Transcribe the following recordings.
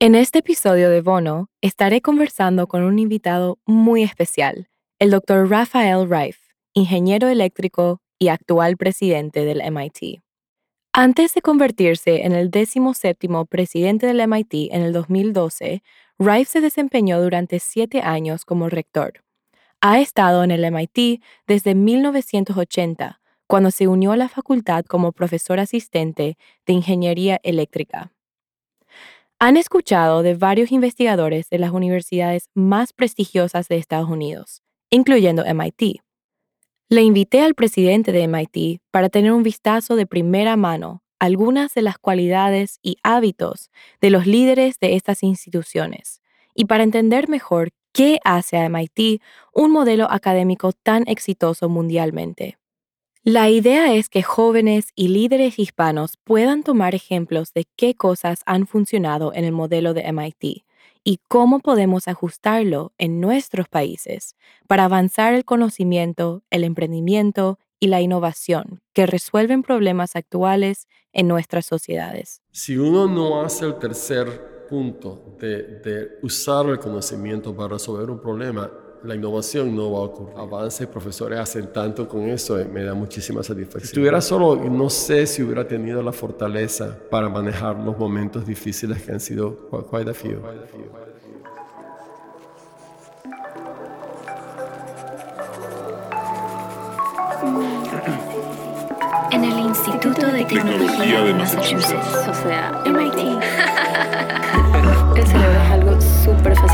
En este episodio de Bono estaré conversando con un invitado muy especial, el Dr. Raphael Reif, ingeniero eléctrico y actual presidente del MIT. Antes de convertirse en el 17 presidente del MIT en el 2012, Reif se desempeñó durante siete años como rector. Ha estado en el MIT desde 1980, cuando se unió a la facultad como profesor asistente de ingeniería eléctrica. Han escuchado de varios investigadores de las universidades más prestigiosas de Estados Unidos, incluyendo MIT. Le invité al presidente de MIT para tener un vistazo de primera mano algunas de las cualidades y hábitos de los líderes de estas instituciones y para entender mejor qué hace a MIT un modelo académico tan exitoso mundialmente. La idea es que jóvenes y líderes hispanos puedan tomar ejemplos de qué cosas han funcionado en el modelo de MIT y cómo podemos ajustarlo en nuestros países para avanzar el conocimiento, el emprendimiento y la innovación que resuelven problemas actuales en nuestras sociedades. Si uno no hace el tercer punto de, usar el conocimiento para resolver un problema, la innovación no va a ocurrir. Avances, profesores hacen tanto con eso, eh, me da muchísima satisfacción. Si estuviera solo, no sé si hubiera tenido la fortaleza para manejar los momentos difíciles que han sido quite a few. En el Instituto de Tecnología de Massachusetts, o sea, MIT.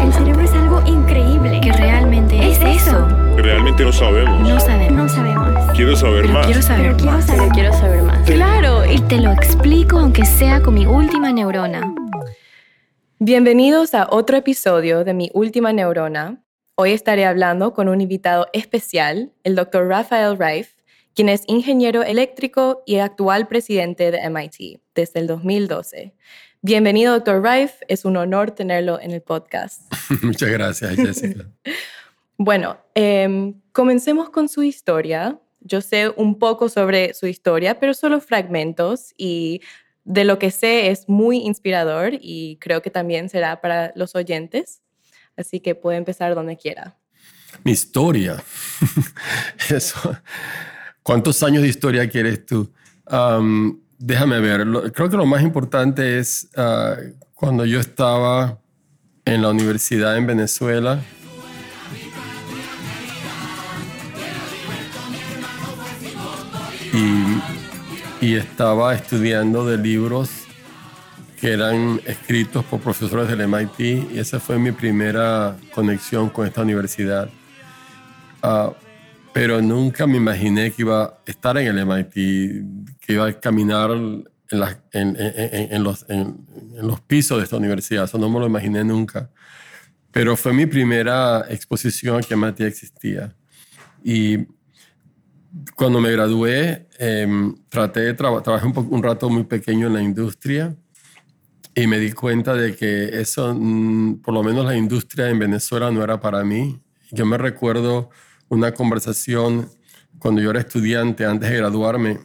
El cerebro es algo increíble. Que realmente es, eso. Realmente no sabemos. No sabemos. No sabemos. Quiero saber Pero más. quiero saber Pero más. Pero quiero saber más. Claro, y te lo explico aunque sea con mi última neurona. Bienvenidos a otro episodio de Mi Última Neurona. Hoy estaré hablando con un invitado especial, el Dr. Raphael Reif, quien es ingeniero eléctrico y actual presidente de MIT desde el 2012. Bienvenido, Dr. Reif. Es un honor tenerlo en el podcast. Muchas gracias, Jessica. Bueno, em, comencemos con su historia. Yo sé un poco sobre su historia, pero solo fragmentos y de lo que sé es muy inspirador y creo que también será para los oyentes. Así que puede empezar donde quiera. Mi historia. Eso. ¿Cuántos años de historia quieres tú? Déjame ver. Lo- creo que lo más importante es ah, cuando yo estaba en la universidad en Venezuela. Y, y estaba estudiando de libros que eran escritos por profesores del MIT y esa fue mi primera conexión con esta universidad. Ah, pero nunca me imaginé que iba a estar en el MIT, que iba a caminar en, las- en- en- los, en- los pisos de esta universidad. Eso no me lo imaginé nunca. Pero fue mi primera exposición que MIT existía. Y cuando me gradué, em, traté de trabajé un, un rato muy pequeño en la industria y me di cuenta de que eso, mm, por lo menos la industria en Venezuela no era para mí. Yo me recuerdo una conversación cuando yo era estudiante, antes de graduarme,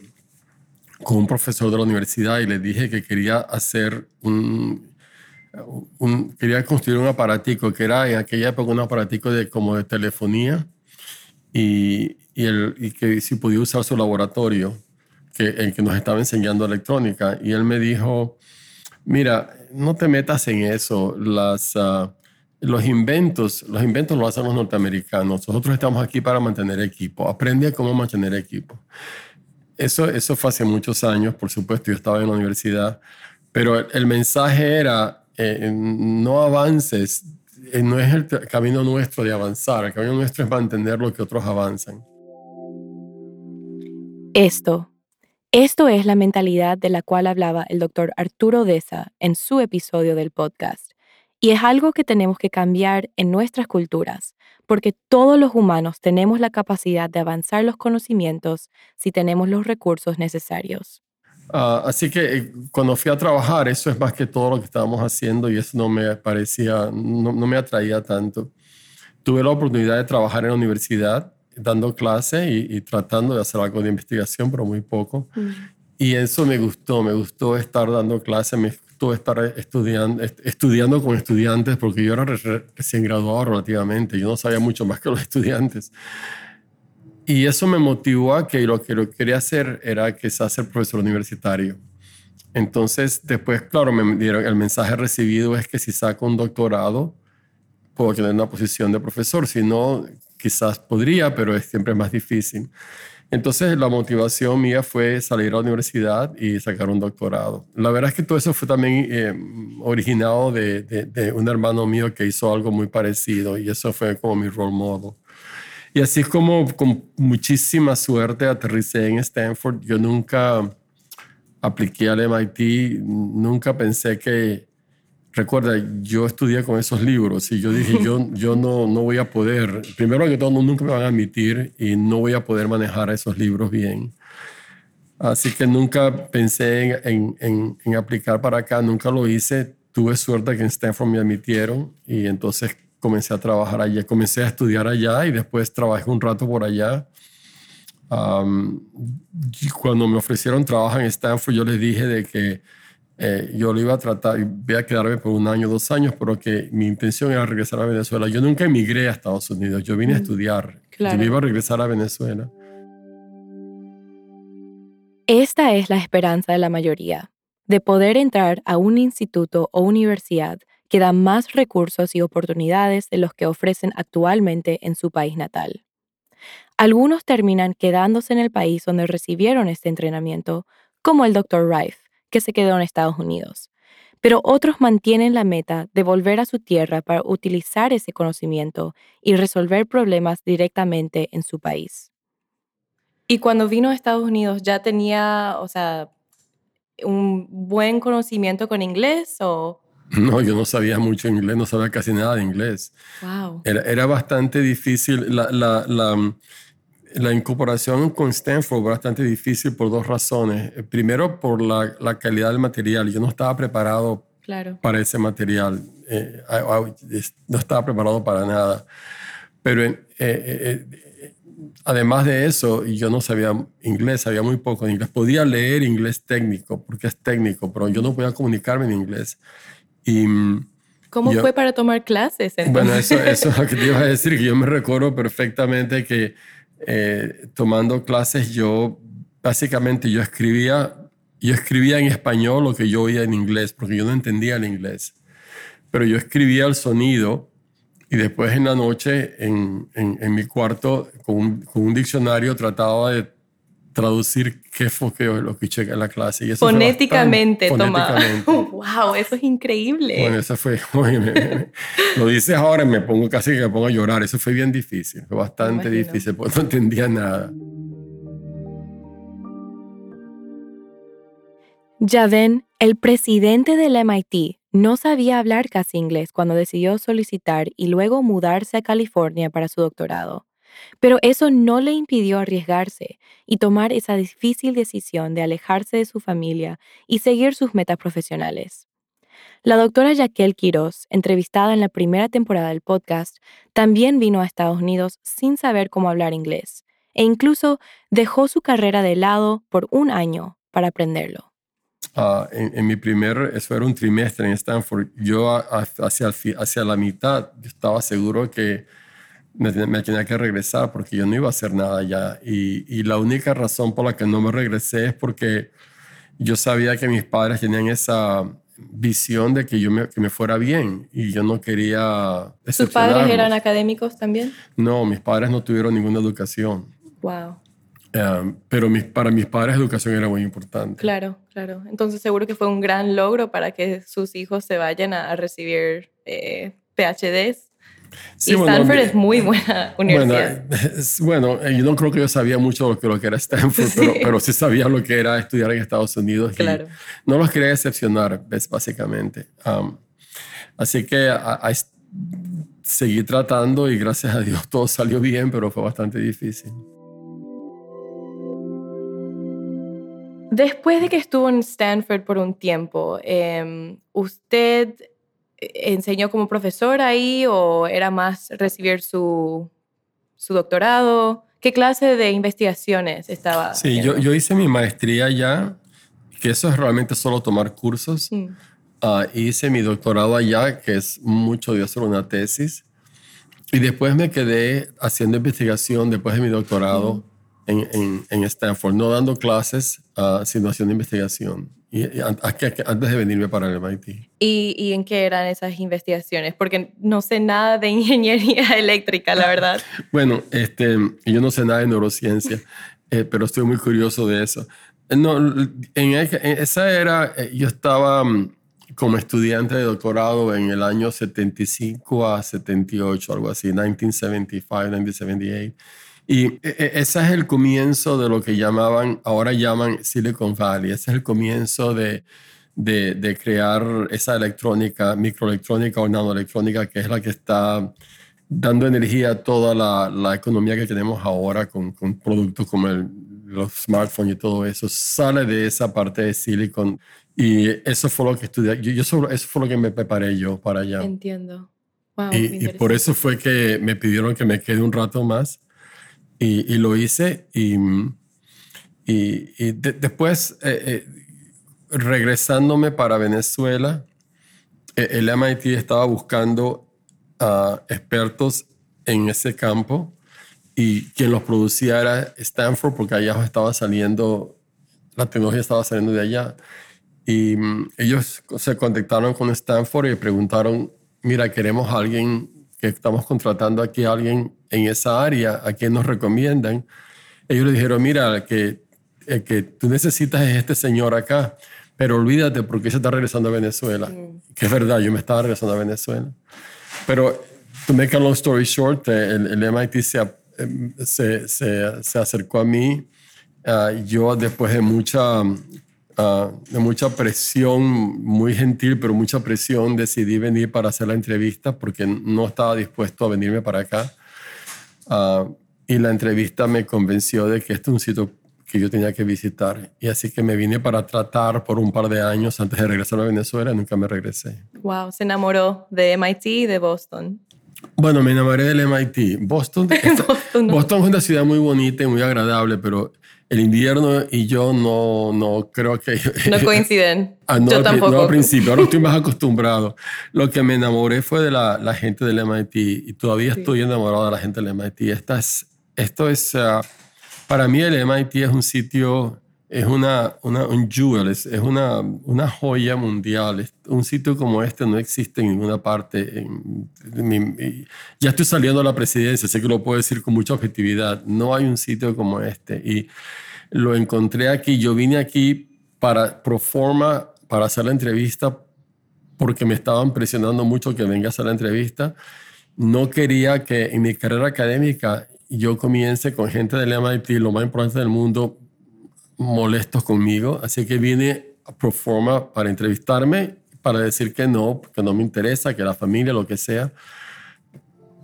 con un profesor de la universidad y le dije que quería hacer un, un- quería construir un aparatico que era en aquella época un aparatico de, como de telefonía y, y, el, y que si podía usar su laboratorio, que, el que nos estaba enseñando electrónica. Y él me dijo, mira, no te metas en eso. Las, ah, los inventos, los inventos los hacen los norteamericanos. Nosotros estamos aquí para mantener equipo. Aprende cómo mantener equipo. Eso, eso fue hace muchos años, por supuesto, yo estaba en la universidad, pero el, mensaje era, eh, no avances, eh, no es el camino nuestro de avanzar, el camino nuestro es mantener lo que otros avanzan. Esto Esto es la mentalidad de la cual hablaba el doctor Arturo Deza en su episodio del podcast. Y es algo que tenemos que cambiar en nuestras culturas, porque todos los humanos tenemos la capacidad de avanzar los conocimientos si tenemos los recursos necesarios. Ah, así que eh, cuando fui a trabajar, eso es más que todo lo que estábamos haciendo y eso no me parecía, no, me atraía tanto. Tuve la oportunidad de trabajar en la universidad dando clases y, tratando de hacer algo de investigación, pero muy poco. Mm. Y eso me gustó, me gustó estar dando clases, me estar estudiando, estudiando con estudiantes, porque yo era recién graduado relativamente, yo no sabía mucho más que los estudiantes. Y eso me motivó a que lo que lo quería hacer era quizás ser profesor universitario. Entonces, después, claro, me dieron el mensaje recibido es que si saco un doctorado, puedo tener una posición de profesor. Si no, quizás podría, pero es siempre más difícil. Entonces, la motivación mía fue salir a la universidad y sacar un doctorado. La verdad es que todo eso fue también eh, originado de, de, un hermano mío que hizo algo muy parecido y eso fue como mi role model. Y así es como con muchísima suerte aterricé en Stanford. Yo nunca apliqué al MIT, nunca pensé que, recuerda, yo estudié con esos libros y yo dije, yo, yo no, no voy a poder, primero que todo, nunca me van a admitir y no voy a poder manejar esos libros bien. Así que nunca pensé en, en, en aplicar para acá, nunca lo hice. Tuve suerte que en Stanford me admitieron y entonces comencé a trabajar allá, comencé a estudiar allá y después trabajé un rato por allá. cuando me ofrecieron trabajo en Stanford, yo les dije de que eh, yo lo iba a tratar, voy a quedarme por un año, dos años, pero que mi intención era regresar a Venezuela. Yo nunca emigré a Estados Unidos, yo vine a estudiar. Yo iba a regresar a Venezuela. Esta es la esperanza de la mayoría, de poder entrar a un instituto o universidad que da más recursos y oportunidades de los que ofrecen actualmente en su país natal. Algunos terminan quedándose en el país donde recibieron este entrenamiento, como el Dr. Rife, que se quedó en Estados Unidos. Pero otros mantienen la meta de volver a su tierra para utilizar ese conocimiento y resolver problemas directamente en su país. Y cuando vino a Estados Unidos, ¿ya tenía, o sea, un buen conocimiento con inglés o No, yo no sabía mucho inglés, no sabía casi nada de inglés. Wow. Era, era bastante difícil. La, la, la, la, incorporación con Stanford fue bastante difícil por dos razones. Primero, por la, la calidad del material. Yo no estaba preparado claro. para ese material. Eh, no estaba preparado para nada. Pero eh, eh, además de eso, yo no sabía inglés, sabía muy poco de inglés. Podía leer inglés técnico, porque es técnico, pero yo no podía comunicarme en inglés. Y, ¿Cómo fue para tomar clases? Bueno, eso, eso es lo que te iba a decir, que yo me recuerdo perfectamente que eh, tomando clases yo, básicamente yo escribía, yo escribía en español lo que yo oía en inglés, porque yo no entendía el inglés. Pero yo escribía el sonido y después en la noche en, en, mi cuarto con un, con un diccionario trataba de traducir qué fue lo que escuché en la clase. Y eso fonéticamente, fonéticamente. ¡Wow! Eso es increíble. Bueno, eso fue. lo dices ahora y me pongo casi que me pongo a llorar. Eso fue bien difícil. Fue bastante difícil porque no entendía nada. Ya ven, el presidente del MIT no sabía hablar casi inglés cuando decidió solicitar y luego mudarse a California para su doctorado. Pero eso no le impidió arriesgarse y tomar esa difícil decisión de alejarse de su familia y seguir sus metas profesionales. La doctora Jaquel Quiroz, entrevistada en la primera temporada del podcast, también vino a Estados Unidos sin saber cómo hablar inglés e incluso dejó su carrera de lado por un año para aprenderlo. Ah, en, mi primer, eso era un trimestre en Stanford, yo hacia, hacia la mitad estaba seguro que me, tenía que regresar porque yo no iba a hacer nada ya. Y, la única razón por la que no me regresé es porque yo sabía que mis padres tenían esa visión de que yo me, que me fuera bien y yo no quería... ¿Sus padres eran académicos también? No, mis padres no tuvieron ninguna educación. Wow. Eh, pero mis, para mis padres educación era muy importante. Claro, claro. Entonces seguro que fue un gran logro para que sus hijos se vayan a, recibir eh, PhDs y Stanford es muy buena universidad. Bueno, bueno, yo no creo que yo sabía mucho lo que, lo que era Stanford, pero, sí sabía lo que era estudiar en Estados Unidos. Claro. no los quería decepcionar, básicamente. Um, así que seguí tratando y gracias a Dios todo salió bien, pero fue bastante difícil. Después de que estuvo en Stanford por un tiempo, em, ¿usted enseñó como profesor ahí o era más recibir su, su doctorado? ¿Qué clase de investigaciones estaba? Sí, yo, yo, hice mi maestría ya, que eso es realmente solo tomar cursos. Mm. Ah, hice mi doctorado allá, que es mucho de hacer una tesis. Y después me quedé haciendo investigación después de mi doctorado en, en, Stanford, no dando clases, uh, sino haciendo investigación. Y, antes de venirme para el MIT. ¿Y, ¿Y, en qué eran esas investigaciones? Porque no sé nada de ingeniería eléctrica, la verdad. bueno, este, yo no sé nada de neurociencia, eh, pero estoy muy curioso de eso. No, en, esa era, eh, yo estaba mm, como estudiante de doctorado en el año 75 a 78, algo así, 1975, 1978. Y e, e, ese es el comienzo de lo que llamaban, ahora llaman Silicon Valley. Ese es el comienzo de, de, de crear esa electrónica, microelectrónica o nanoelectrónica, que es la que está dando energía a toda la, la economía que tenemos ahora con, con productos como el, los smartphones y todo eso. Sale de esa parte de Silicon. Y eso fue lo que estudié. Yo, yo eso fue lo que me preparé yo para allá. Entiendo. y, y, por eso fue que me pidieron que me quede un rato más y, lo hice y, y, después eh, eh, regresándome para Venezuela, eh, el MIT estaba buscando a expertos en ese campo y quien los producía era Stanford porque allá estaba saliendo, la tecnología estaba saliendo de allá. Y mm, ellos se contactaron con Stanford y preguntaron, mira, queremos a alguien que estamos contratando aquí a alguien en esa área, a quien nos recomiendan, ellos le dijeron, mira, que, el que tú necesitas es este señor acá, pero olvídate porque se está regresando a Venezuela. Que es verdad, yo me estaba regresando a Venezuela. Pero, to make a long story short, el, el MIT se, se, se, se, acercó a mí. Ah, yo, después de mucha Ah, de mucha presión, muy gentil, pero mucha presión, decidí venir para hacer la entrevista porque no estaba dispuesto a venirme para acá. Ah, y la entrevista me convenció de que este es un sitio que yo tenía que visitar. Y así que me vine para tratar por un par de años antes de regresar a Venezuela nunca me regresé. Wow, se enamoró de MIT y de Boston. Bueno, me enamoré del MIT. Boston, Boston, Boston es una ciudad muy bonita y muy agradable, pero el invierno y yo no, no creo que... No coinciden. ah, no, yo tampoco. No al principio, ahora estoy más acostumbrado. Lo que me enamoré fue de la, la gente del MIT y todavía estoy enamorado de la gente del MIT. Esta es, esto es, ah, para mí el MIT es un sitio, es una, una un jewel, es, es, una, una joya mundial. Un sitio como este no existe en ninguna parte. En, ya estoy saliendo a la presidencia, sé que lo puedo decir con mucha objetividad. No hay un sitio como este. Y lo encontré aquí. Yo vine aquí para pro forma, para hacer la entrevista, porque me estaban presionando mucho que venga a hacer la entrevista. No quería que en mi carrera académica yo comience con gente del MIT, lo más importante del mundo, molestos conmigo. Así que vine a pro forma para entrevistarme, para decir que no, que no me interesa, que la familia, lo que sea.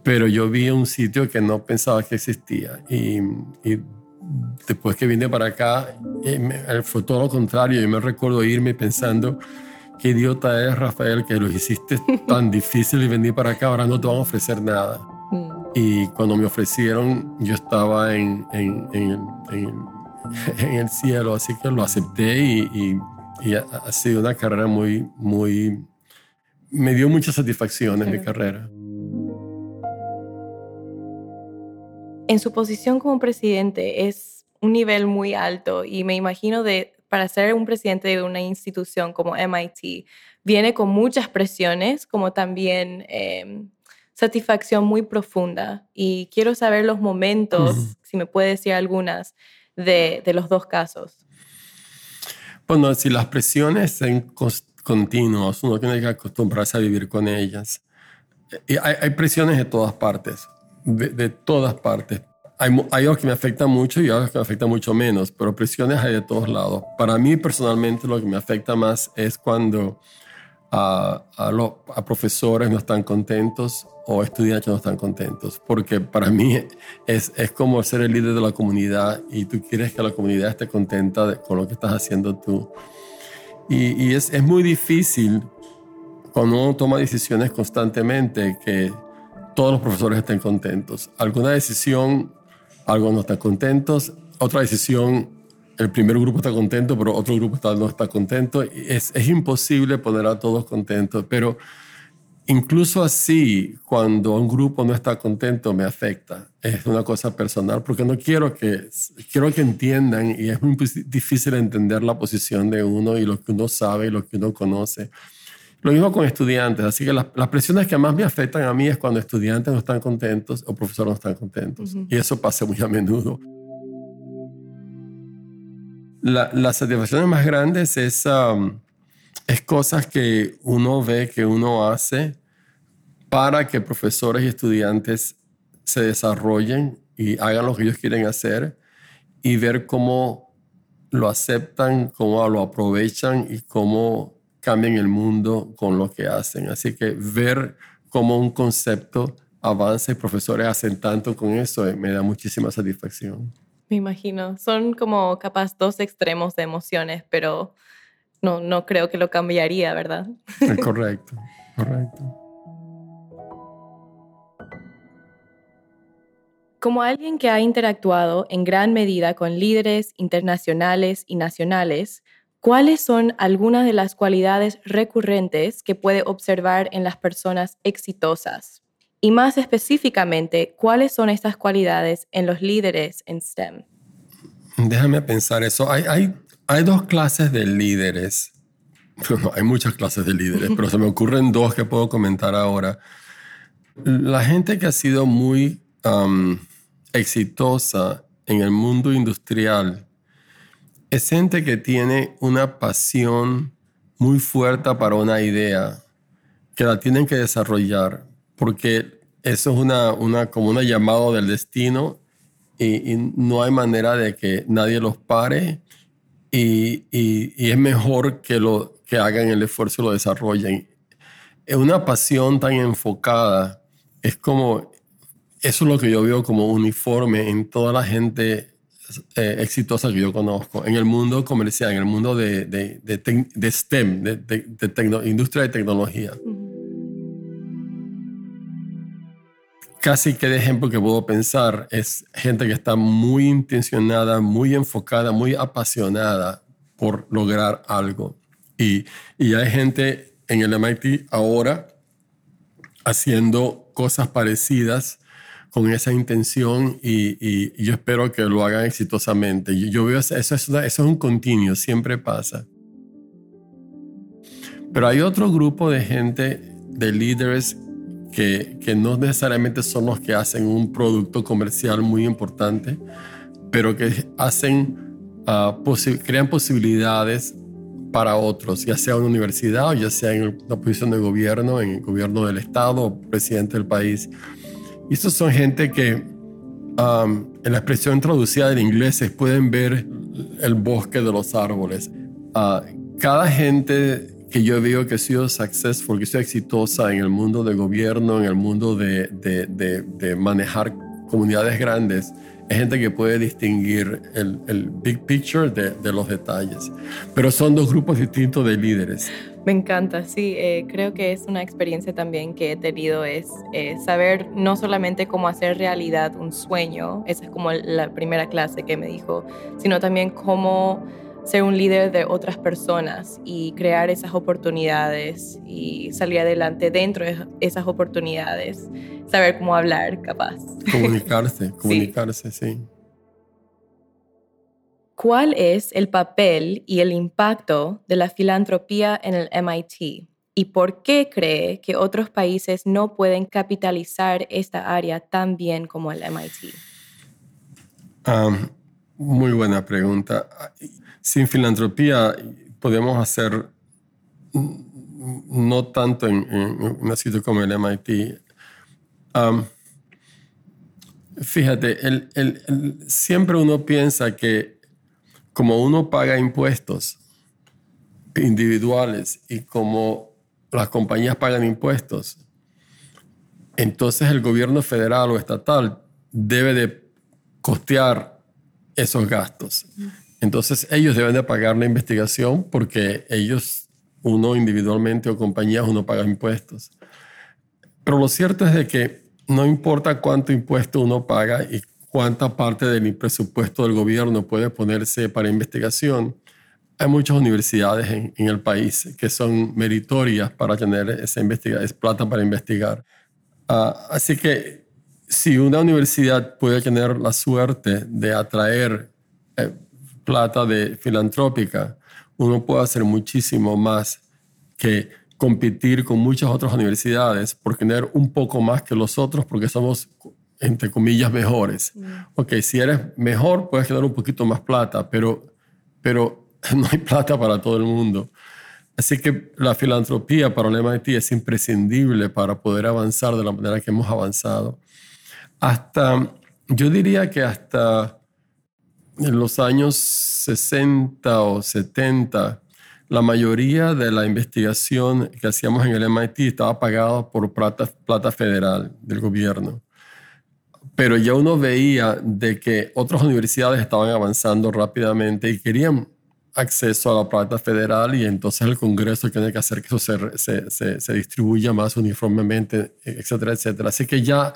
Pero yo vi un sitio que no pensaba que existía. Y, y después que vine para acá, eh, fue todo lo contrario. Yo me recuerdo irme pensando, qué idiota es Rafael, que lo hiciste tan difícil y venir para acá, ahora no te van a ofrecer nada. Mm. Y cuando me ofrecieron, yo estaba en, en, en, en el cielo, así que lo acepté y, y, ha, sido una carrera muy, muy... Me dio mucha satisfacción en mi carrera. en su posición como presidente es un nivel muy alto y me imagino de para ser un presidente de una institución como MIT viene con muchas presiones como también em, satisfacción muy profunda. Y quiero saber los momentos, si me puede decir algunas, de, de, los dos casos. Bueno, si las presiones son continuas, uno tiene que acostumbrarse a vivir con ellas. hay, presiones de todas partes, de, todas partes. Hay, hay, algo que me afecta mucho y algo que me afecta mucho menos, pero presiones hay de todos lados. Para mí personalmente lo que me afecta más es cuando a, a, profesores no están contentos o estudiantes no están contentos, porque para mí es, es como ser el líder de la comunidad y tú quieres que la comunidad esté contenta con lo que estás haciendo tú. Y, y es, es muy difícil cuando uno toma decisiones constantemente que todos los profesores estén contentos. Alguna decisión, algo no está contentos, otra decisión, el primer grupo está contento, pero otro grupo no está contento. Es, es imposible poner a todos contentos, pero incluso así, cuando un grupo no está contento, me afecta. Es una cosa personal, porque no quiero que, quiero que entiendan, y es muy difícil entender la posición de uno y lo que uno sabe y lo que uno conoce. Lo mismo con estudiantes, así que las, presiones que más me afectan a mí es cuando estudiantes no están contentos o profesores no están contentos. Y eso pasa muy a menudo. Las satisfacciones más grandes es, es cosas que uno ve, que uno hace para que profesores y estudiantes se desarrollen y hagan lo que ellos quieren hacer y ver cómo lo aceptan, cómo lo aprovechan y cómo cambian el mundo con lo que hacen. Así que ver cómo un concepto avanza y profesores hacen tanto con eso eh, me da muchísima satisfacción. Me imagino. Son como capaz dos extremos de emociones, pero no, no creo que lo cambiaría, ¿verdad? correcto, correcto. Como alguien que ha interactuado en gran medida con líderes internacionales y nacionales, ¿Cuáles son algunas de las cualidades recurrentes que puede observar en las personas exitosas? Y más específicamente, ¿cuáles son estas cualidades en los líderes en STEM? Déjame pensar eso. Hay, hay, hay dos clases de líderes. Hay muchas clases de líderes, pero se me ocurren dos que puedo comentar ahora. La gente que ha sido muy exitosa en el mundo industrial es gente que tiene una pasión muy fuerte para una idea que la tienen que desarrollar, porque eso es una, una, como un llamado del destino y, no hay manera de que nadie los pare y, y, es mejor que, lo, que hagan el esfuerzo y lo desarrollen. Es una pasión tan enfocada, es como, eso es lo que yo veo como uniforme en toda la gente eh, exitosa que yo conozco en el mundo comercial, en el mundo de, de, de, STEM, de, industria de tecnología. Casi que de ejemplo que puedo pensar es gente que está muy intencionada, muy enfocada, muy apasionada por lograr algo. Y, y hay gente en el MIT ahora haciendo cosas parecidas con esa intención y, yo espero que lo hagan exitosamente. Yo, veo eso, eso, eso es un continuo, siempre pasa. Pero hay otro grupo de gente, de líderes, que, que no necesariamente son los que hacen un producto comercial muy importante, pero que hacen, uh, crean posibilidades para otros, ya sea en una universidad o ya sea en una posición de gobierno, en el gobierno del Estado o presidente del país. Y estos son gente que um, en la expresión traducida del inglés se pueden ver el bosque de los árboles. Uh, cada gente que yo veo que ha sido successful, que ha sido exitosa en el mundo de gobierno, en el mundo de, de, de, manejar comunidades grandes, es gente que puede distinguir el, el big picture de, de, los detalles. Pero son dos grupos distintos de líderes. Me encanta, sí, eh, creo que es una experiencia también que he tenido, es eh, saber no solamente cómo hacer realidad un sueño, esa es como la primera clase que me dijo, sino también cómo ser un líder de otras personas y crear esas oportunidades y salir adelante dentro de esas oportunidades, saber cómo hablar, capaz. Comunicarse, comunicarse, sí. ¿Cuál es el papel y el impacto de la filantropía en el MIT? ¿Y por qué cree que otros países no pueden capitalizar esta área tan bien como el MIT? Muy buena pregunta. Sin filantropía podemos hacer no tanto en, un sitio como el MIT, fíjate, siempre uno piensa que como uno paga impuestos individuales y como las compañías pagan impuestos, entonces el gobierno federal o estatal debe de costear esos gastos. Entonces ellos deben de pagar la investigación porque ellos, uno individualmente o compañías, uno paga impuestos. Pero lo cierto es de que no importa cuánto impuesto uno paga y cuánta parte del presupuesto del gobierno puede ponerse para investigación, hay muchas universidades en, el país que son meritorias para tener esa investigación, plata para investigar. Ah, así que si una universidad puede tener la suerte de atraer eh, plata de filantrópica, uno puede hacer muchísimo más que competir con muchas otras universidades por tener un poco más que los otros porque somos, entre comillas, mejores. Mm. Ok, si eres mejor, puedes tener un poquito más plata, pero, pero no hay plata para todo el mundo. Así que la filantropía para el MIT es imprescindible para poder avanzar de la manera que hemos avanzado. Hasta, yo diría que hasta en los años 60 o 70, la mayoría de la investigación que hacíamos en el MIT estaba pagada por plata, plata federal del gobierno. Pero ya uno veía de que otras universidades estaban avanzando rápidamente y querían acceso a la plata federal y entonces el Congreso tiene que hacer que eso se, se, se, distribuya más uniformemente, etcétera, etcétera. Así que ya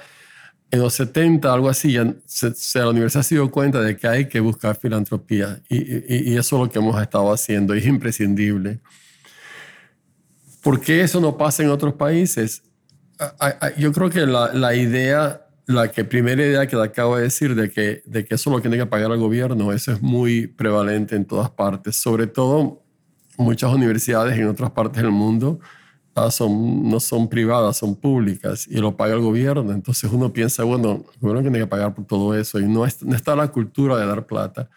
en los 70, algo así, ya se, la universidad se dio cuenta de que hay que buscar filantropía y, y, y eso es lo que hemos estado haciendo es imprescindible. ¿Por qué eso no pasa en otros países? Yo creo que la, la idea la que primera idea que le acabo de decir de que, de que eso lo tiene que pagar el gobierno, eso es muy prevalente en todas partes, sobre todo muchas universidades en otras partes del mundo ah, son, no son privadas, son públicas y lo paga el gobierno. Entonces uno piensa, bueno, el gobierno tiene que pagar por todo eso y no, no está la cultura de dar plata.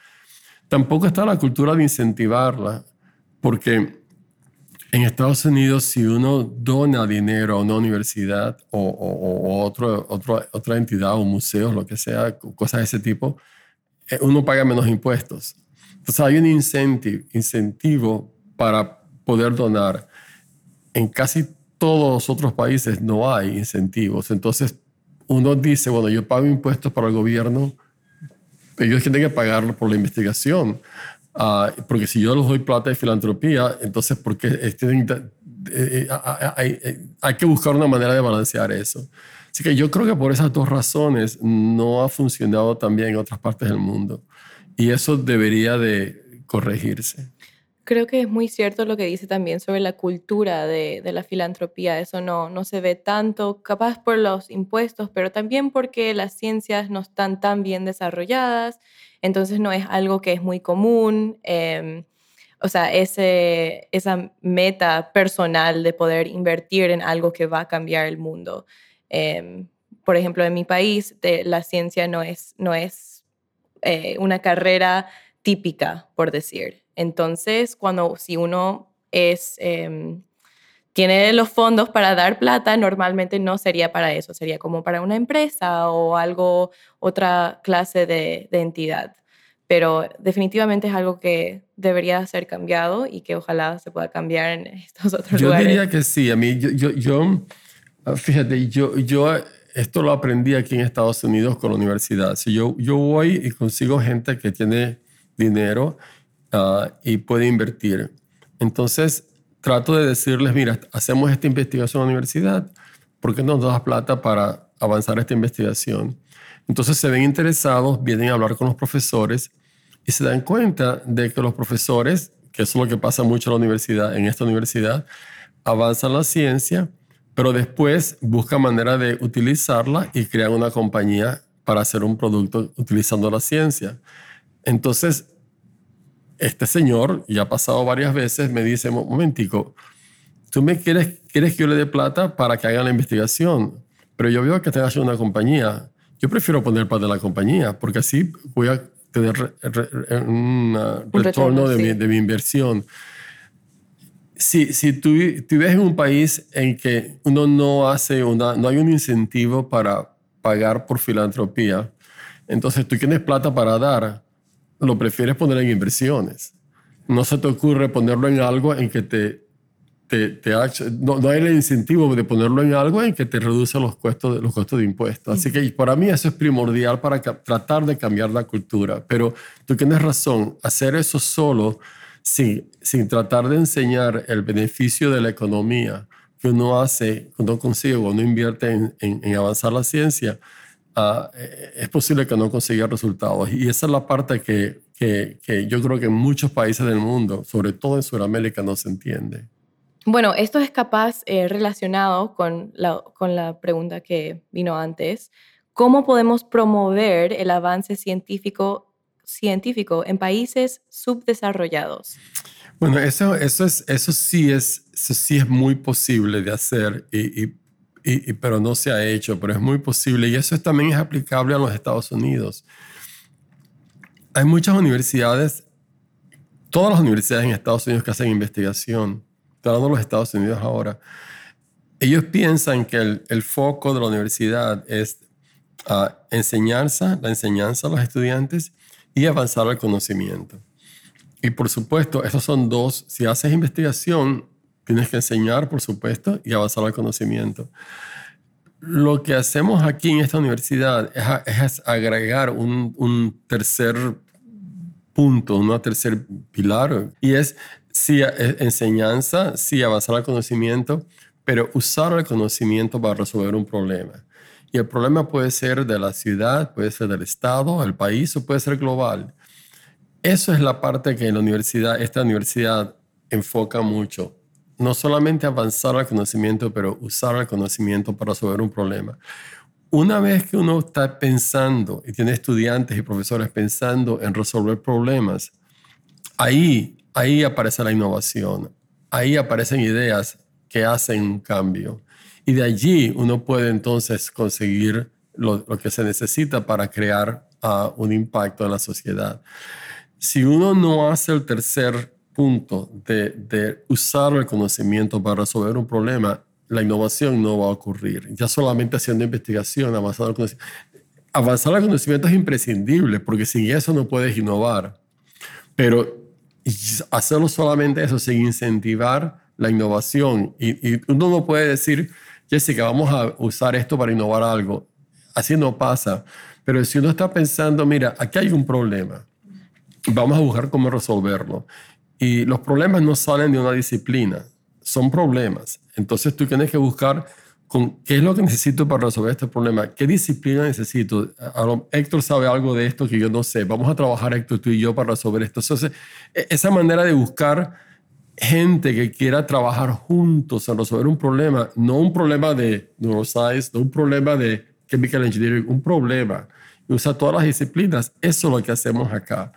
Tampoco está la cultura de incentivarla, porque en Estados Unidos, si uno dona dinero a una universidad o, otro, otra entidad o museo, lo que sea, cosas de ese tipo, eh, uno paga menos impuestos. Entonces hay un incentivo, incentivo para poder donar. En casi todos los otros países no hay incentivos. Entonces uno dice, bueno, yo pago impuestos para el gobierno, ellos tienen que pagarlo por la investigación. Ah, porque si yo les doy plata de filantropía, entonces porque tienen, eh, hay, hay, que buscar una manera de balancear eso. Así que yo creo que por esas dos razones no ha funcionado también en otras partes del mundo. Y eso debería de corregirse. Creo que es muy cierto lo que dice también sobre la cultura de, de, la filantropía. Eso no, no se ve tanto, capaz por los impuestos, pero también porque las ciencias no están tan bien desarrolladas entonces no es algo que es muy común. Em, o sea, ese, esa meta personal de poder invertir en algo que va a cambiar el mundo. Em, por ejemplo, en mi país, la ciencia no es, no es eh, una carrera típica, por decir. Entonces, cuando si uno es, em, tiene los fondos para dar plata, normalmente no sería para eso, sería como para una empresa o algo, otra clase de, entidad. Pero definitivamente es algo que debería ser cambiado y que ojalá se pueda cambiar en estos otros lugares. Yo diría que sí. A mí, yo, yo, yo, ah, fíjate, yo, yo esto lo aprendí aquí en Estados Unidos con la universidad. Si yo, yo voy y consigo gente que tiene dinero ah, y puede invertir. Entonces, trato de decirles, mira, hacemos esta investigación en la universidad, ¿por qué no nos das plata para avanzar esta investigación? Entonces se ven interesados, vienen a hablar con los profesores y se dan cuenta de que los profesores, que es lo que pasa mucho en la universidad, en esta universidad, avanzan la ciencia, pero después buscan manera de utilizarla y crean una compañía para hacer un producto utilizando la ciencia. Entonces, este señor, ya ha pasado varias veces, me dice, momentico, tú me quieres, quieres que yo le dé plata para que haga la investigación, pero yo veo que te hace una compañía. Yo prefiero poner plata en la compañía, porque así voy a tener un retorno, de, mi, de mi inversión. si, si tú, tú vives en un país en que uno no hace una, no hay un incentivo para pagar por filantropía, entonces tú tienes plata para dar, lo prefieres poner en inversiones. No se te ocurre ponerlo en algo en que te, te, te no, no, hay el incentivo de ponerlo en algo en que te reduce los costos, los costos de impuestos. Así que para mí eso es primordial para tratar de cambiar la cultura. Pero tú tienes razón, hacer eso solo sin, sin tratar de enseñar el beneficio de la economía que uno hace, cuando consigue o uno invierte en, en, avanzar la ciencia, uh, es posible que no consiga resultados. Y esa es la parte que, que, que, yo creo que en muchos países del mundo, sobre todo en Sudamérica, no se entiende. Bueno, esto es capaz eh, relacionado con la, con la pregunta que vino antes. ¿Cómo podemos promover el avance científico científico en países subdesarrollados? Bueno, eso, eso, es, eso, sí, es, sí es muy posible de hacer, y, y, pero no se ha hecho, pero es muy posible. Y eso también es aplicable a los Estados Unidos. Hay muchas universidades, todas las universidades en Estados Unidos que hacen investigación, hablando de los Estados Unidos ahora, ellos piensan que el, el foco de la universidad es uh, enseñanza, la enseñanza a los estudiantes y avanzar al conocimiento. Y por supuesto, esos son dos, si haces investigación, tienes que enseñar, por supuesto, y avanzar al conocimiento. Lo que hacemos aquí en esta universidad es, agregar un, un, tercer punto, un tercer pilar, y es sí e, enseñanza, sí avanzar al conocimiento, pero usar el conocimiento para resolver un problema. Y el problema puede ser de la ciudad, puede ser del Estado, el país o puede ser global. Eso es la parte que la universidad, esta universidad enfoca mucho. No solamente avanzar al conocimiento, pero usar el conocimiento para resolver un problema. Una vez que uno está pensando y tiene estudiantes y profesores pensando en resolver problemas, ahí, ahí aparece la innovación, ahí aparecen ideas que hacen un cambio. Y de allí uno puede entonces conseguir lo, que se necesita para crear uh, un impacto en la sociedad. Si uno no hace el tercer punto de, de usar el conocimiento para resolver un problema, la innovación no va a ocurrir. Ya solamente haciendo investigación, avanzando el conocimiento. Avanzar el conocimiento es imprescindible porque sin eso no puedes innovar. Pero hacerlo solamente eso sin incentivar la innovación. Y, y uno no puede decir, Jessica, vamos a usar esto para innovar algo. Así no pasa. Pero si uno está pensando, mira, aquí hay un problema, vamos a buscar cómo resolverlo. Y los problemas no salen de una disciplina, son problemas. Entonces tú tienes que buscar con qué es lo que necesito para resolver este problema, qué disciplina necesito. Héctor sabe algo de esto que yo no sé. Vamos a trabajar, Héctor, tú y yo, para resolver esto. Entonces, e-, esa manera de buscar gente que quiera trabajar juntos en resolver un problema, no un problema de neuroscience, no un problema de chemical engineering, un problema. Usa todas las disciplinas. Eso es lo que hacemos acá.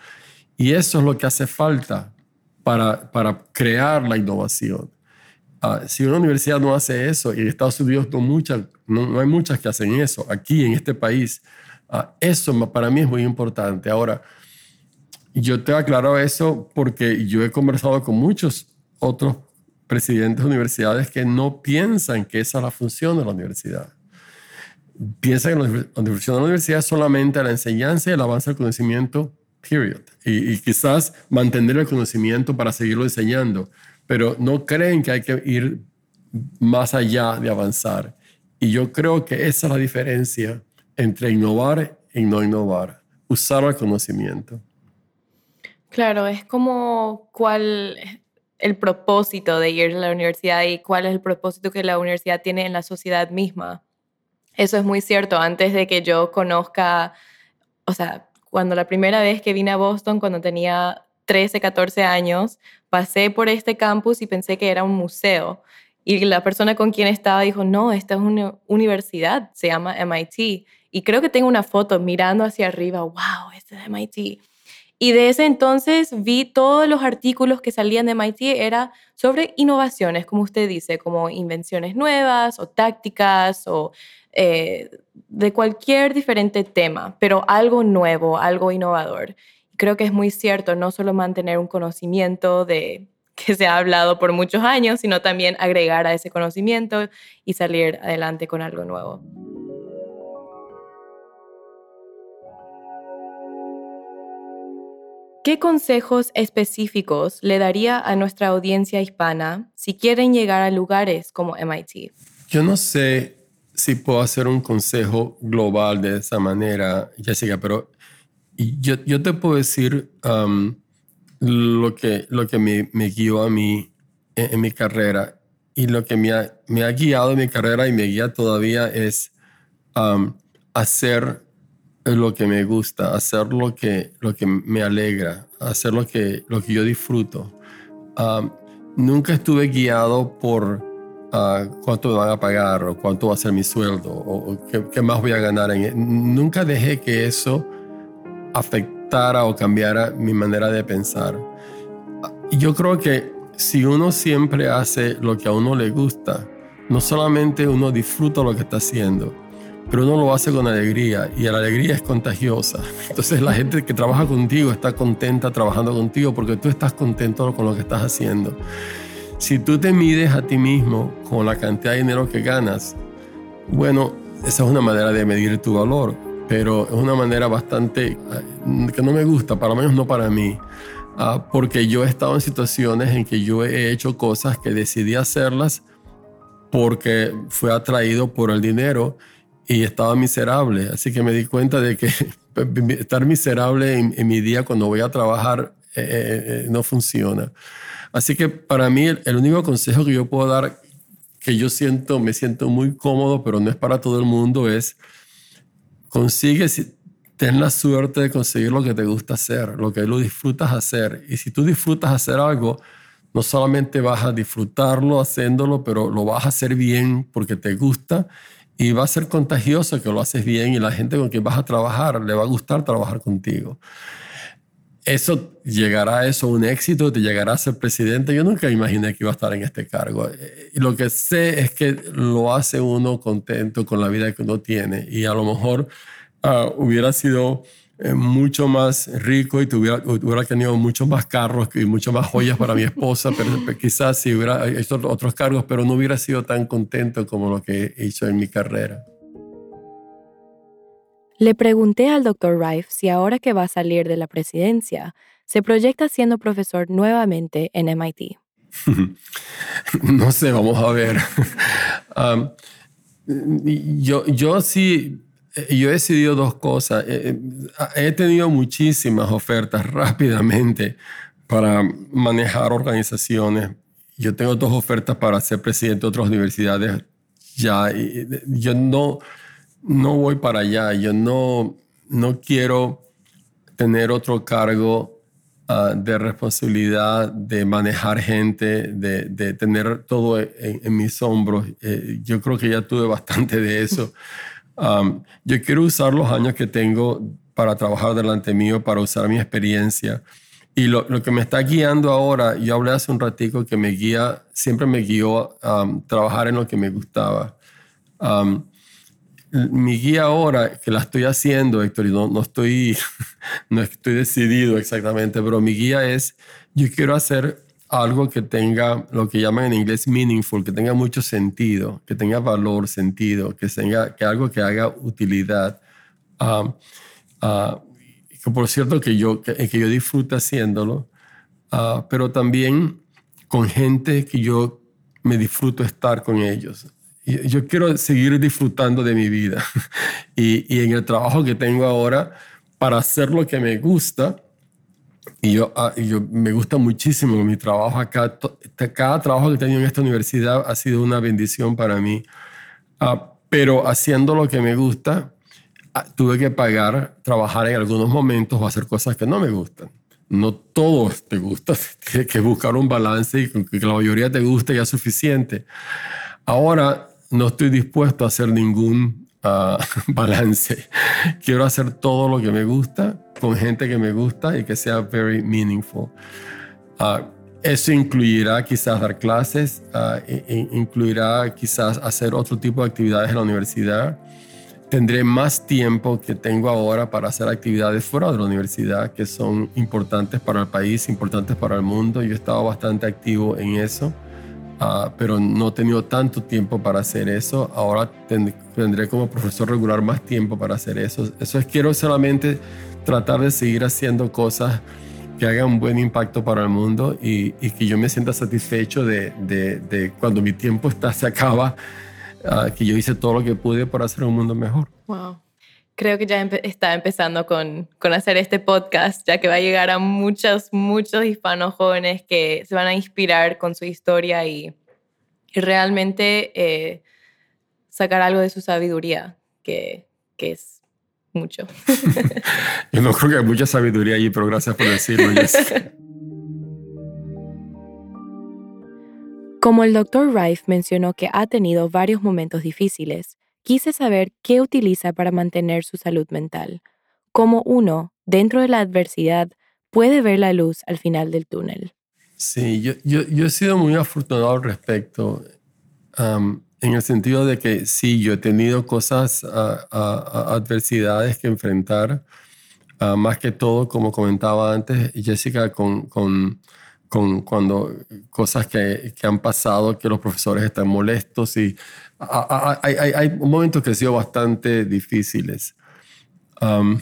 Y eso es lo que hace falta para, para crear la innovación. Ah, si una universidad no hace eso, y en Estados Unidos no, muchas, no, hay muchas que hacen eso, aquí en este país, uh, eso para mí es muy importante. Ahora, yo te aclaro eso porque yo he conversado con muchos otros presidentes de universidades que no piensan que esa es la función de la universidad. Piensan que la función de la universidad es solamente la enseñanza y el avance del conocimiento, period. Y, y quizás mantener el conocimiento para seguirlo enseñando, pero no creen que hay que ir más allá de avanzar. Y yo creo que esa es la diferencia entre innovar y no innovar, usar el conocimiento. Claro, es como cuál el propósito de ir a la universidad y cuál es el propósito que la universidad tiene en la sociedad misma. Eso es muy cierto. Antes de que yo conozca, o sea, cuando la primera vez que vine a Boston, cuando tenía 13, 14 años, pasé por este campus y pensé que era un museo. Y la persona con quien estaba dijo, no, esta es una universidad, se llama MIT. Y creo que tengo una foto mirando hacia arriba, wow, este es MIT. Y de ese entonces vi todos los artículos que salían de MIT era sobre innovaciones, como usted dice, como invenciones nuevas o tácticas o eh, de cualquier diferente tema, pero algo nuevo, algo innovador. Creo que es muy cierto no solo mantener un conocimiento de que se ha hablado por muchos años, sino también agregar a ese conocimiento y salir adelante con algo nuevo. ¿Qué consejos específicos le daría a nuestra audiencia hispana si quieren llegar a lugares como MIT? Yo no sé si puedo hacer un consejo global de esa manera, Jessica, pero yo, yo te puedo decir um, lo que, lo que me, me guió a mí en, mi carrera y lo que me ha, me ha, guiado en mi carrera y me guía todavía es um, hacer lo que me gusta, hacer lo que, lo que me alegra, hacer lo que, lo que yo disfruto. Um, nunca estuve guiado por uh, cuánto me van a pagar o cuánto va a ser mi sueldo o, qué, más voy a ganar. E-, nunca dejé que eso afectara o cambiara mi manera de pensar. Yo creo que si uno siempre hace lo que a uno le gusta, no solamente uno disfruta lo que está haciendo, pero uno lo hace con alegría y la alegría es contagiosa. Entonces la gente que trabaja contigo está contenta trabajando contigo porque tú estás contento con lo que estás haciendo. Si tú te mides a ti mismo con la cantidad de dinero que ganas, bueno, esa es una manera de medir tu valor, pero es una manera bastante eh, que no me gusta, para menos no para mí. Ah, porque yo he estado en situaciones en que yo he hecho cosas que decidí hacerlas porque fue atraído por el dinero y estaba miserable. Así que me di cuenta de que estar miserable en, mi día cuando voy a trabajar eh, eh, eh, no funciona. Así que para mí el, único consejo que yo puedo dar, que yo siento, me siento muy cómodo, pero no es para todo el mundo, es consigue, ten la suerte de conseguir lo que te gusta hacer, lo que lo disfrutas hacer. Y si tú disfrutas hacer algo, no solamente vas a disfrutarlo haciéndolo, pero lo vas a hacer bien porque te gusta y va a ser contagioso que lo haces bien y la gente con quien vas a trabajar le va a gustar trabajar contigo. Eso llegará a eso un éxito, te llegará a ser presidente. Yo nunca imaginé que iba a estar en este cargo. Y lo que sé es que lo hace uno contento con la vida que uno tiene. Y a lo mejor ah, hubiera sido eh, mucho más rico y tuviera, hubiera tenido muchos más carros y muchas más joyas para mi esposa, pero quizás si hubiera hecho otros cargos, pero no hubiera sido tan contento como lo que hizo en mi carrera. Le pregunté al Dr. Rife si ahora que va a salir de la presidencia, se proyecta siendo profesor nuevamente en MIT. no sé, vamos a ver. Um, yo, yo sí yo he decidido dos cosas. Eh, eh, he tenido muchísimas ofertas rápidamente para manejar organizaciones. Yo tengo dos ofertas para ser presidente de otras universidades ya. Yo no, no voy para allá. Yo no, no quiero tener otro cargo ah, de responsabilidad, de manejar gente, de, de tener todo en, mis hombros. yo creo que ya tuve bastante de eso. Um, yo quiero usar los años que tengo para trabajar delante mío, para usar mi experiencia. Y lo, lo, que me está guiando ahora, yo hablé hace un ratico que me guía, siempre me guió a um, trabajar en lo que me gustaba. Um, mi guía ahora, que la estoy haciendo, Héctor, y no, no, estoy, no estoy decidido exactamente, pero mi guía es, yo quiero hacer algo que tenga lo que llaman en inglés meaningful, que tenga mucho sentido, que tenga valor, sentido, que tenga que algo que haga utilidad. Uh, que por cierto que yo, que, yo disfruto haciéndolo, ah, pero también con gente que yo me disfruto estar con ellos. Yo quiero seguir disfrutando de mi vida y, y en el trabajo que tengo ahora, para hacer lo que me gusta, y yo, ah, yo me gusta muchísimo mi trabajo acá. Cada trabajo que he tenido en esta universidad ha sido una bendición para mí. Ah, pero haciendo lo que me gusta, ah, tuve que pagar, trabajar en algunos momentos o hacer cosas que no me gustan. No todo te gusta, tienes que buscar un balance y que la mayoría te guste ya es suficiente. Ahora no estoy dispuesto a hacer ningún balance. Quiero hacer todo lo que me gusta con gente que me gusta y que sea very meaningful. Uh, eso incluirá quizás dar clases, uh, incluirá quizás hacer otro tipo de actividades en la universidad, tendré más tiempo que tengo ahora para hacer actividades fuera de la universidad que son importantes para el país, importantes para el mundo. Yo he estado bastante activo en eso, uh, pero no he tenido tanto tiempo para hacer eso. Ahora tendré como profesor regular más tiempo para hacer eso. Eso es, quiero solamente tratar de seguir haciendo cosas que hagan un buen impacto para el mundo y, que yo me sienta satisfecho de, de, cuando mi tiempo está, se acaba uh, que yo hice todo lo que pude para hacer un mundo mejor. Wow. Creo que ya empe está empezando con, con, hacer este podcast, ya que va a llegar a muchos, muchos hispanos jóvenes que se van a inspirar con su historia y, y realmente eh, sacar algo de su sabiduría, que, que es mucho. Yo no creo que hay mucha sabiduría allí, pero gracias por decirlo, Jessica. Como el Dr. Rife mencionó que ha tenido varios momentos difíciles, quise saber qué utiliza para mantener su salud mental, cómo uno, dentro de la adversidad, puede ver la luz al final del túnel. Sí, yo, yo, yo he sido muy afortunado al respecto, en el sentido de que sí, yo he tenido cosas, uh, uh, adversidades que enfrentar, uh, más que todo, como comentaba antes, Jessica, con, con con cuando cosas que, que, han pasado, que los profesores están molestos y hay, hay, momentos que han sido bastante difíciles. Um,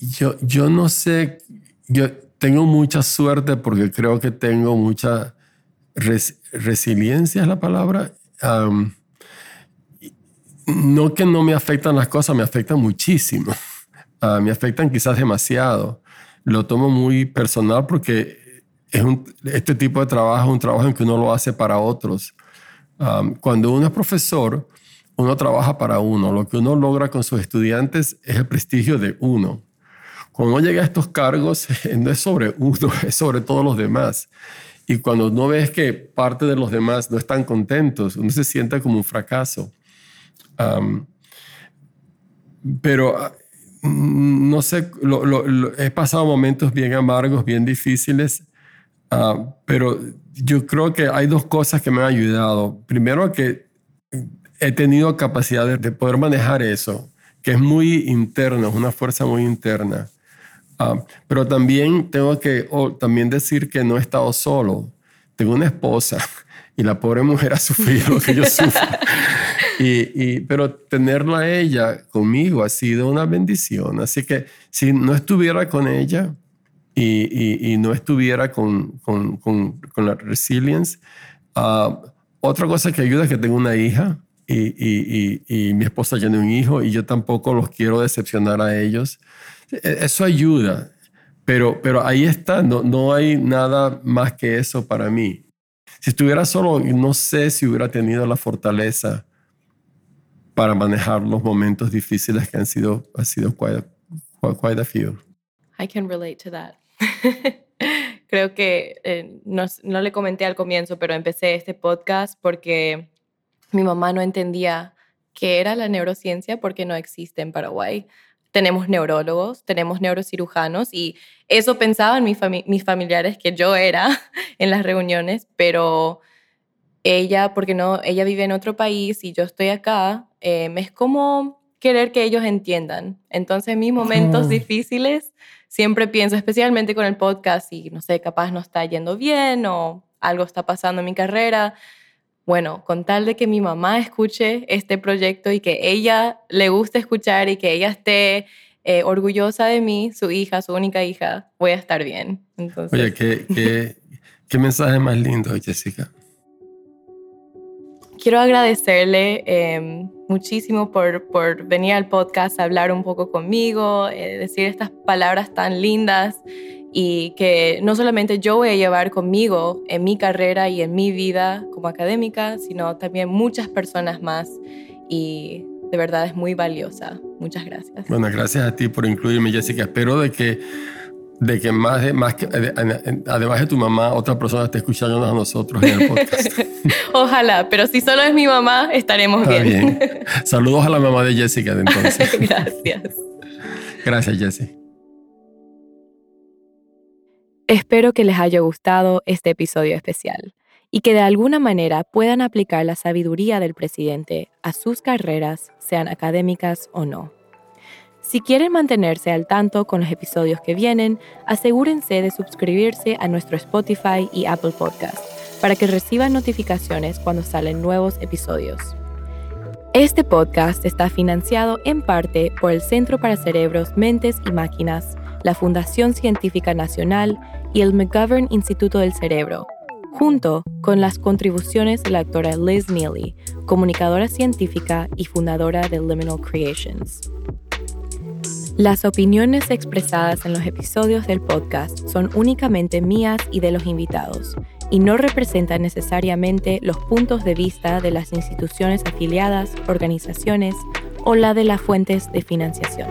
yo, yo no sé, yo tengo mucha suerte porque creo que tengo mucha res, resiliencia, es la palabra. Um, no que no me afectan las cosas, me afectan muchísimo. Uh, me afectan quizás demasiado lo tomo muy personal porque es un, este tipo de trabajo es un trabajo en que uno lo hace para otros. Um, cuando uno es profesor, uno trabaja para uno. Lo que uno logra con sus estudiantes es el prestigio de uno. Cuando uno llega a estos cargos, no es sobre uno, es sobre todos los demás. Y cuando uno ve que parte de los demás no están contentos, uno se siente como un fracaso. Um, pero no sé, he pasado momentos bien amargos, bien difíciles, uh, pero yo creo que hay dos cosas que me han ayudado. Primero que he tenido capacidad de, de poder manejar eso, que es muy interno, es una fuerza muy interna. Uh, pero también tengo que oh, también decir que no he estado solo. Tengo una esposa y la pobre mujer ha sufrido lo que yo sufro. Y, pero tenerla a ella conmigo ha sido una bendición. Así que si no estuviera con ella y, y no estuviera con, con, con, con la resilience, uh, otra cosa que ayuda es que tengo una hija y, y, mi esposa tiene un hijo y yo tampoco los quiero decepcionar a ellos. E, eso ayuda, pero, pero ahí está, no, no hay nada más que eso para mí. Si estuviera solo, no sé si hubiera tenido la fortaleza para manejar los momentos difíciles que han sido, ha sido quite, quite a few. I can relate to that. Creo que eh, no, no le comenté al comienzo, pero empecé este podcast porque mi mamá no entendía qué era la neurociencia porque no existe en Paraguay. Tenemos neurólogos, tenemos neurocirujanos y eso pensaban mis, fami mis familiares que yo era en las reuniones, pero ella, porque no, ella vive en otro país y yo estoy acá, eh, es como querer que ellos entiendan. Entonces, en mis momentos difíciles, siempre pienso, especialmente con el podcast, y no sé, capaz no está yendo bien o algo está pasando en mi carrera. Bueno, con tal de que mi mamá escuche este proyecto y que ella le guste escuchar y que ella esté eh, orgullosa de mí, su hija, su única hija, voy a estar bien. Entonces... Oye, ¿qué, qué, qué mensaje más lindo, Jessica quiero agradecerle eh, muchísimo por, por, venir al podcast hablar un poco conmigo, eh, decir estas palabras tan lindas y que no solamente yo voy a llevar conmigo en mi carrera y en mi vida como académica, sino también muchas personas más y de verdad es muy valiosa. Muchas gracias. Bueno, gracias a ti por incluirme, Jessica. Espero de que de que más, de, más que, además de tu mamá, otra persona esté escuchando a nosotros en el podcast. Ojalá, pero si solo es mi mamá, estaremos bien. bien. Saludos a la mamá de Jessica de entonces. Gracias. Gracias, Jessie. Espero que les haya gustado este episodio especial y que de alguna manera puedan aplicar la sabiduría del presidente a sus carreras, sean académicas o no. Si quieren mantenerse al tanto con los episodios que vienen, asegúrense de suscribirse a nuestro Spotify y Apple Podcast para que reciban notificaciones cuando salen nuevos episodios. Este podcast está financiado en parte por el Centro para Cerebros, Mentes y Máquinas, la Fundación Científica Nacional y el McGovern Instituto del Cerebro, junto con las contribuciones de la actora Liz Neely, comunicadora científica y fundadora de Liminal Creations. Las opiniones expresadas en los episodios del podcast son únicamente mías y de los invitados y no representan necesariamente los puntos de vista de las instituciones afiliadas, organizaciones o la de las fuentes de financiación.